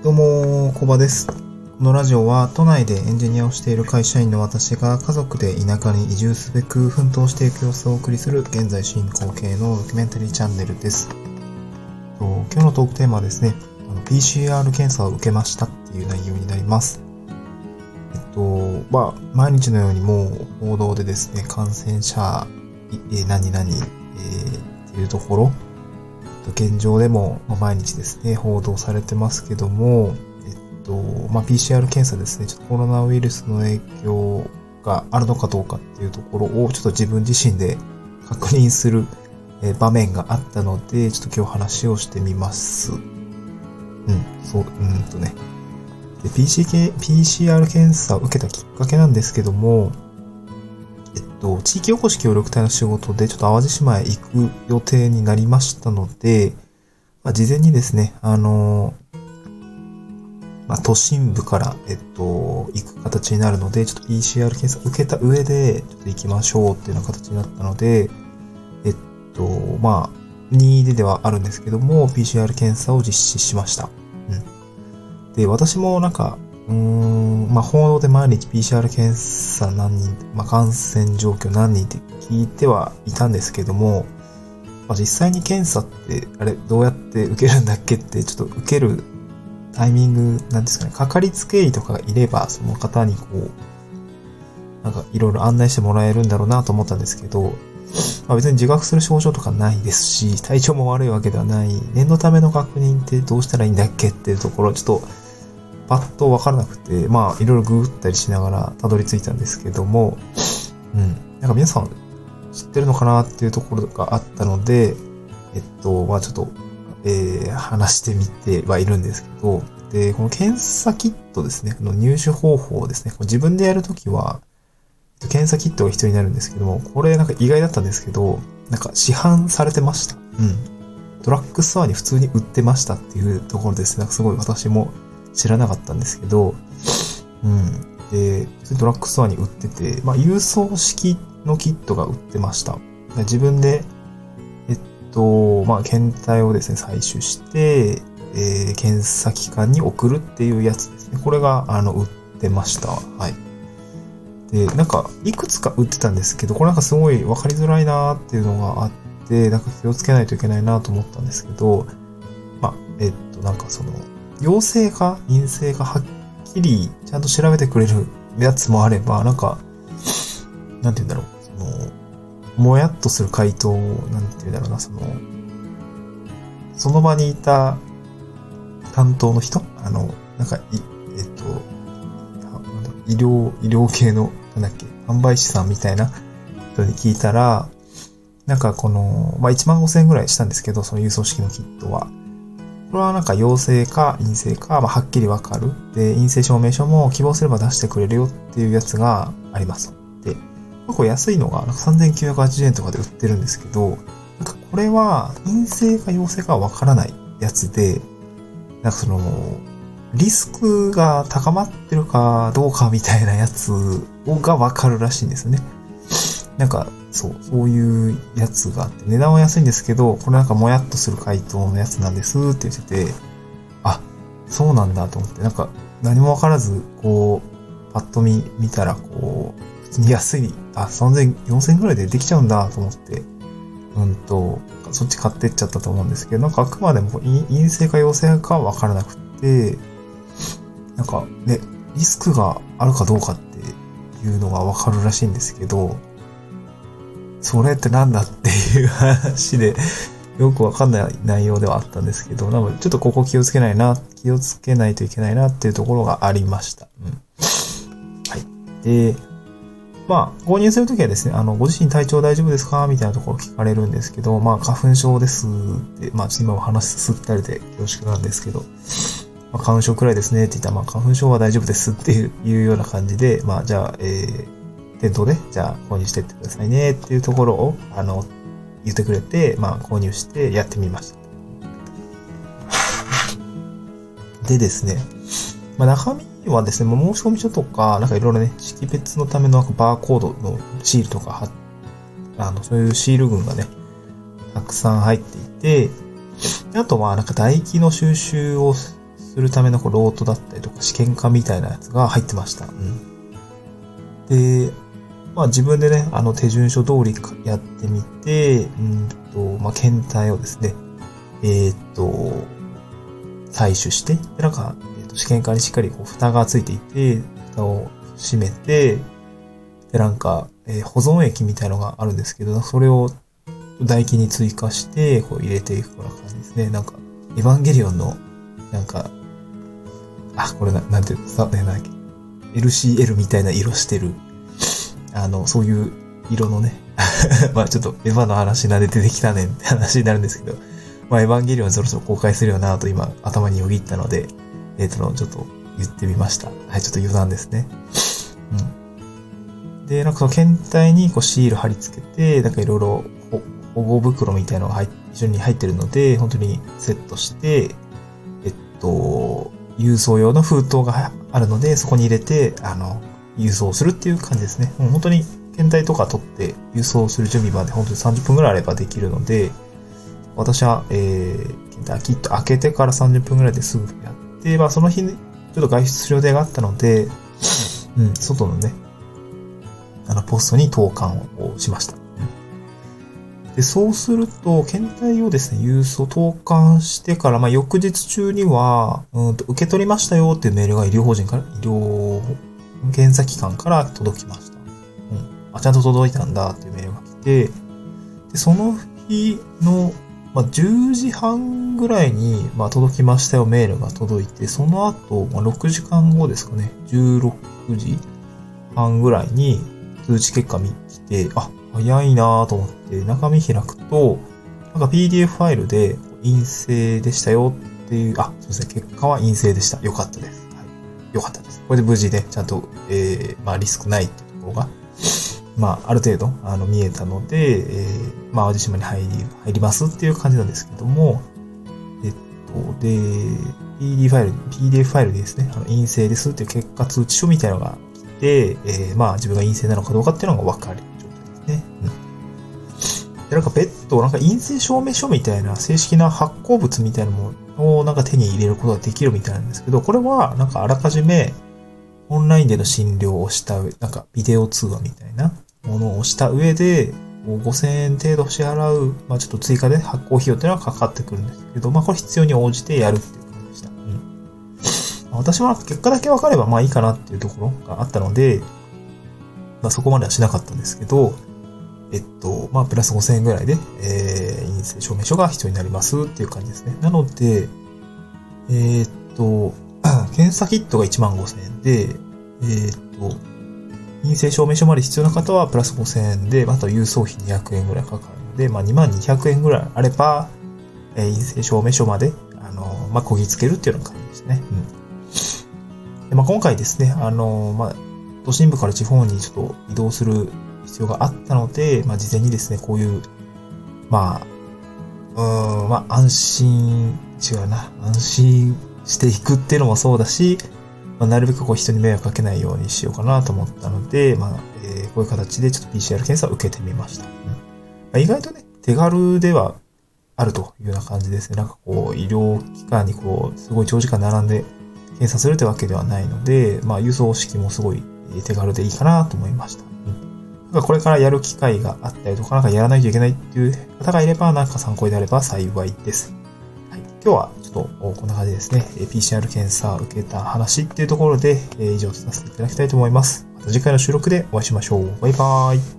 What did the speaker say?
どうも、コバです。このラジオは都内でエンジニアをしている会社員の私が家族で田舎に移住すべく奮闘していく様子をお送りする現在進行形のドキュメンタリーチャンネルです。今日のトークテーマはですね、PCR 検査を受けましたっていう内容になります。えっと、まあ、毎日のようにもう報道でですね、感染者、え何々、えーっていうところ、現状でも毎日ですね、報道されてますけども、えっと、まあ、PCR 検査ですね、ちょっとコロナウイルスの影響があるのかどうかっていうところをちょっと自分自身で確認する場面があったので、ちょっと今日話をしてみます。うん、そう、うんとね。で PC、PCR 検査を受けたきっかけなんですけども、と、地域おこし協力隊の仕事でちょっと淡路島へ行く予定になりましたので、まあ、事前にですね、あのまあ、都心部から、えっと、行く形になるので、ちょっと PCR 検査受けた上で、ちょっと行きましょうっていうような形になったので、えっと、まあ、任意でではあるんですけども、PCR 検査を実施しました。うん。で、私もなんか、うーん、まあ、報道で毎日 PCR 検査何人、まあ、感染状況何人って聞いてはいたんですけども、まあ、実際に検査って、あれ、どうやって受けるんだっけって、ちょっと受けるタイミングなんですかね、かかりつけ医とかがいれば、その方にこう、なんかいろいろ案内してもらえるんだろうなと思ったんですけど、まあ、別に自覚する症状とかないですし、体調も悪いわけではない、念のための確認ってどうしたらいいんだっけっていうところ、ちょっと、パッとわからなくて、まあ、いろいろググったりしながらたどり着いたんですけども、うん。なんか皆さん知ってるのかなっていうところがあったので、えっと、まあちょっと、えー、話してみてはいるんですけど、で、この検査キットですね、この入手方法ですね、自分でやるときは、検査キットが必要になるんですけども、これなんか意外だったんですけど、なんか市販されてました。うん。ドラッグストアに普通に売ってましたっていうところですね。なんかすごい私も知らなかったんですけど、うん。で、普通にドラッグストアに売ってて、まあ郵送式のキットが売ってました。自分で、えっと、まあ検体をですね、採取して、えー検査機関に送るっていうやつですね。これが、あの、売ってました。はい。で、なんか、いくつか売ってたんですけど、これなんかすごい分かりづらいなーっていうのがあって、なんか気をつけないといけないなと思ったんですけど、まあ、えっと、なんかその、陽性か陰性かはっきりちゃんと調べてくれるやつもあれば、なんか、なんて言うんだろう、その、もやっとする回答を、なんて言うんだろうな、その、その場にいた担当の人？あの、なんか、い、えっと、医療、医療系の、なんだっけ、販売士さんみたいな人に聞いたら、なんかこの、まあ、1万5千円ぐらいしたんですけど、その郵送式のキットは。これはなんか陽性か陰性か、まあ、はっきりわかる。で、陰性証明書も希望すれば出してくれるよっていうやつがあります。で、結構安いのがなんか3980円とかで売ってるんですけど、なんかこれは陰性か陽性かわからないやつで、なんかその、リスクが高まってるかどうかみたいなやつがわかるらしいんですよね。なんか、そう、そういうやつがあって、値段は安いんですけど、これなんかもやっとする回答のやつなんですって言ってて、あ、そうなんだと思って、なんか何もわからず、こう、パッと見、見たら、こう、普通に安い、あ、3000、4000ぐらいでできちゃうんだと思って、うんと、そっち買ってっちゃったと思うんですけど、なんかあくまでも陰性か陽性かわからなくて、なんかね、リスクがあるかどうかっていうのがわかるらしいんですけど、それってなんだっていう話で、よくわかんない内容ではあったんですけど、なのでちょっとここ気をつけないな、気をつけないといけないなっていうところがありました。うん。はい。で、まあ、購入するときはですね、あの、ご自身体調大丈夫ですかみたいなところ聞かれるんですけど、まあ、花粉症ですって、まあ、ちょっと今お話すったりで恐縮なんですけど、まあ、花粉症くらいですねって言ったら、まあ、花粉症は大丈夫ですっていういうような感じで、まあ、じゃあ、えー、店頭で、じゃあ、購入してってくださいねっていうところを、あの、言ってくれて、まあ、購入してやってみました。でですね、まあ、中身はですね、もう申込書とか、なんかいろいろね、識別のためのなんかバーコードのシールとかあの、そういうシール群がね、たくさん入っていて、あとはなんか唾液の収集をすするためのこうロートだったりとか試験管みたいなやつが入ってました。うん、で、まあ自分でね、あの手順書通りやってみて、うんと、まあ検体をですね、えー、っと、採取して、で、なんか、えー、っと試験管にしっかりこう蓋がついていて、蓋を閉めて、で、なんか、えー、保存液みたいのがあるんですけど、それを唾液に追加して、こう入れていくような感じですね。なんか、エヴァンゲリオンの、なんか、あ、これな、なんていうの、さ、ね、なんだっけ。LCL みたいな色してる、あの、そういう色のね、まあちょっとエヴァの話なで出てきたねんって話になるんですけど、まあエヴァンゲリオンそろそろ公開するよなと今頭によぎったので、えっ、ー、と、ちょっと言ってみました。はい、ちょっと余談ですね。うん。で、なんかその検体にこうシール貼り付けて、なんかいろいろ保護袋みたいなのが入一緒に入ってるので、本当にセットして、えっと、郵送用の封筒があるので、そこに入れて、あの、郵送するっていう感じですね。もう本当に検体とか取って郵送する準備まで本当に30分くらいあればできるので、私は、えー、検体キット開けてから30分くらいですぐやって、まあその日、ねちょっと外出する予定があったので、うん、外のね、あの、ポストに投函をしました。で、そうすると、検体をですね、郵送投函してから、まあ、翌日中には、うんと、受け取りましたよっていうメールが医療法人から、医療検査機関から届きました。うん。あ、ちゃんと届いたんだっていうメールが来て、で、その日の、まあ、10時半ぐらいに、まあ、届きましたよメールが届いて、その後、まあ、6時間後ですかね、16時半ぐらいに通知結果見来て、あ、早いなと思って中身開くと、なんか PDF ファイルで陰性でしたよっていう、あ、そうですね、結果は陰性でした。よかったです。はい。よかったです。これで無事で、ちゃんと、えー、まあリスクないってところが、まあある程度、あの、見えたので、えー、まあ淡路島に入り、入りますっていう感じなんですけども、えっと、で、PD ファイル、PDF ファイルですね、あの陰性ですっていう結果通知書みたいなのが来て、えー、まあ自分が陰性なのかどうかっていうのが分かる状態ですね。うん。で、なんか別途、なんか陰性証明書みたいな正式な発行物みたいなのもをなんか手に入れることができるみたいなんですけど、これはなんかあらかじめオンラインでの診療をした上、なんかビデオ通話みたいなものをした上で、5000円程度支払う、まあちょっと追加で発行費用っていうのはかかってくるんですけど、まあこれ必要に応じてやるっていう感じでした。うん。私は結果だけ分かればまあいいかなっていうところがあったので、まあそこまではしなかったんですけど、えっと、まあ、プラス5000円ぐらいで、えー、陰性証明書が必要になりますっていう感じですね。なので、えー、っと、検査キットが1万5000円で、えー、っと、陰性証明書まで必要な方はプラス5000円で、あと郵送費200円ぐらいかかるので、まあ、2万200円ぐらいあれば、えー、陰性証明書まで、あの、まあ、こぎつけるっていうような感じですね。うん。でまあ、今回ですね、あの、まあ、都心部から地方にちょっと移動する必要があったので、まあ、事前にですね、こういう、まあ、うん、まあ、安心、違うな、安心していくっていうのもそうだし、まあ、なるべくこう人に迷惑かけないようにしようかなと思ったので、まあ、えー、こういう形でちょっと PCR 検査を受けてみました。うんまあ、意外とね、手軽ではあるというような感じですね。なんかこう、医療機関にこう、すごい長時間並んで検査するってわけではないので、まあ、輸送式もすごい手軽でいいかなと思いました。これからやる機会があったりとか、なんかやらないといけないっていう方がいれば、なんか参考になれば幸いです。はい、今日はちょっとこんな感じですね。PCR 検査を受けた話っていうところで、以上とさせていただきたいと思います。また次回の収録でお会いしましょう。バイバーイ。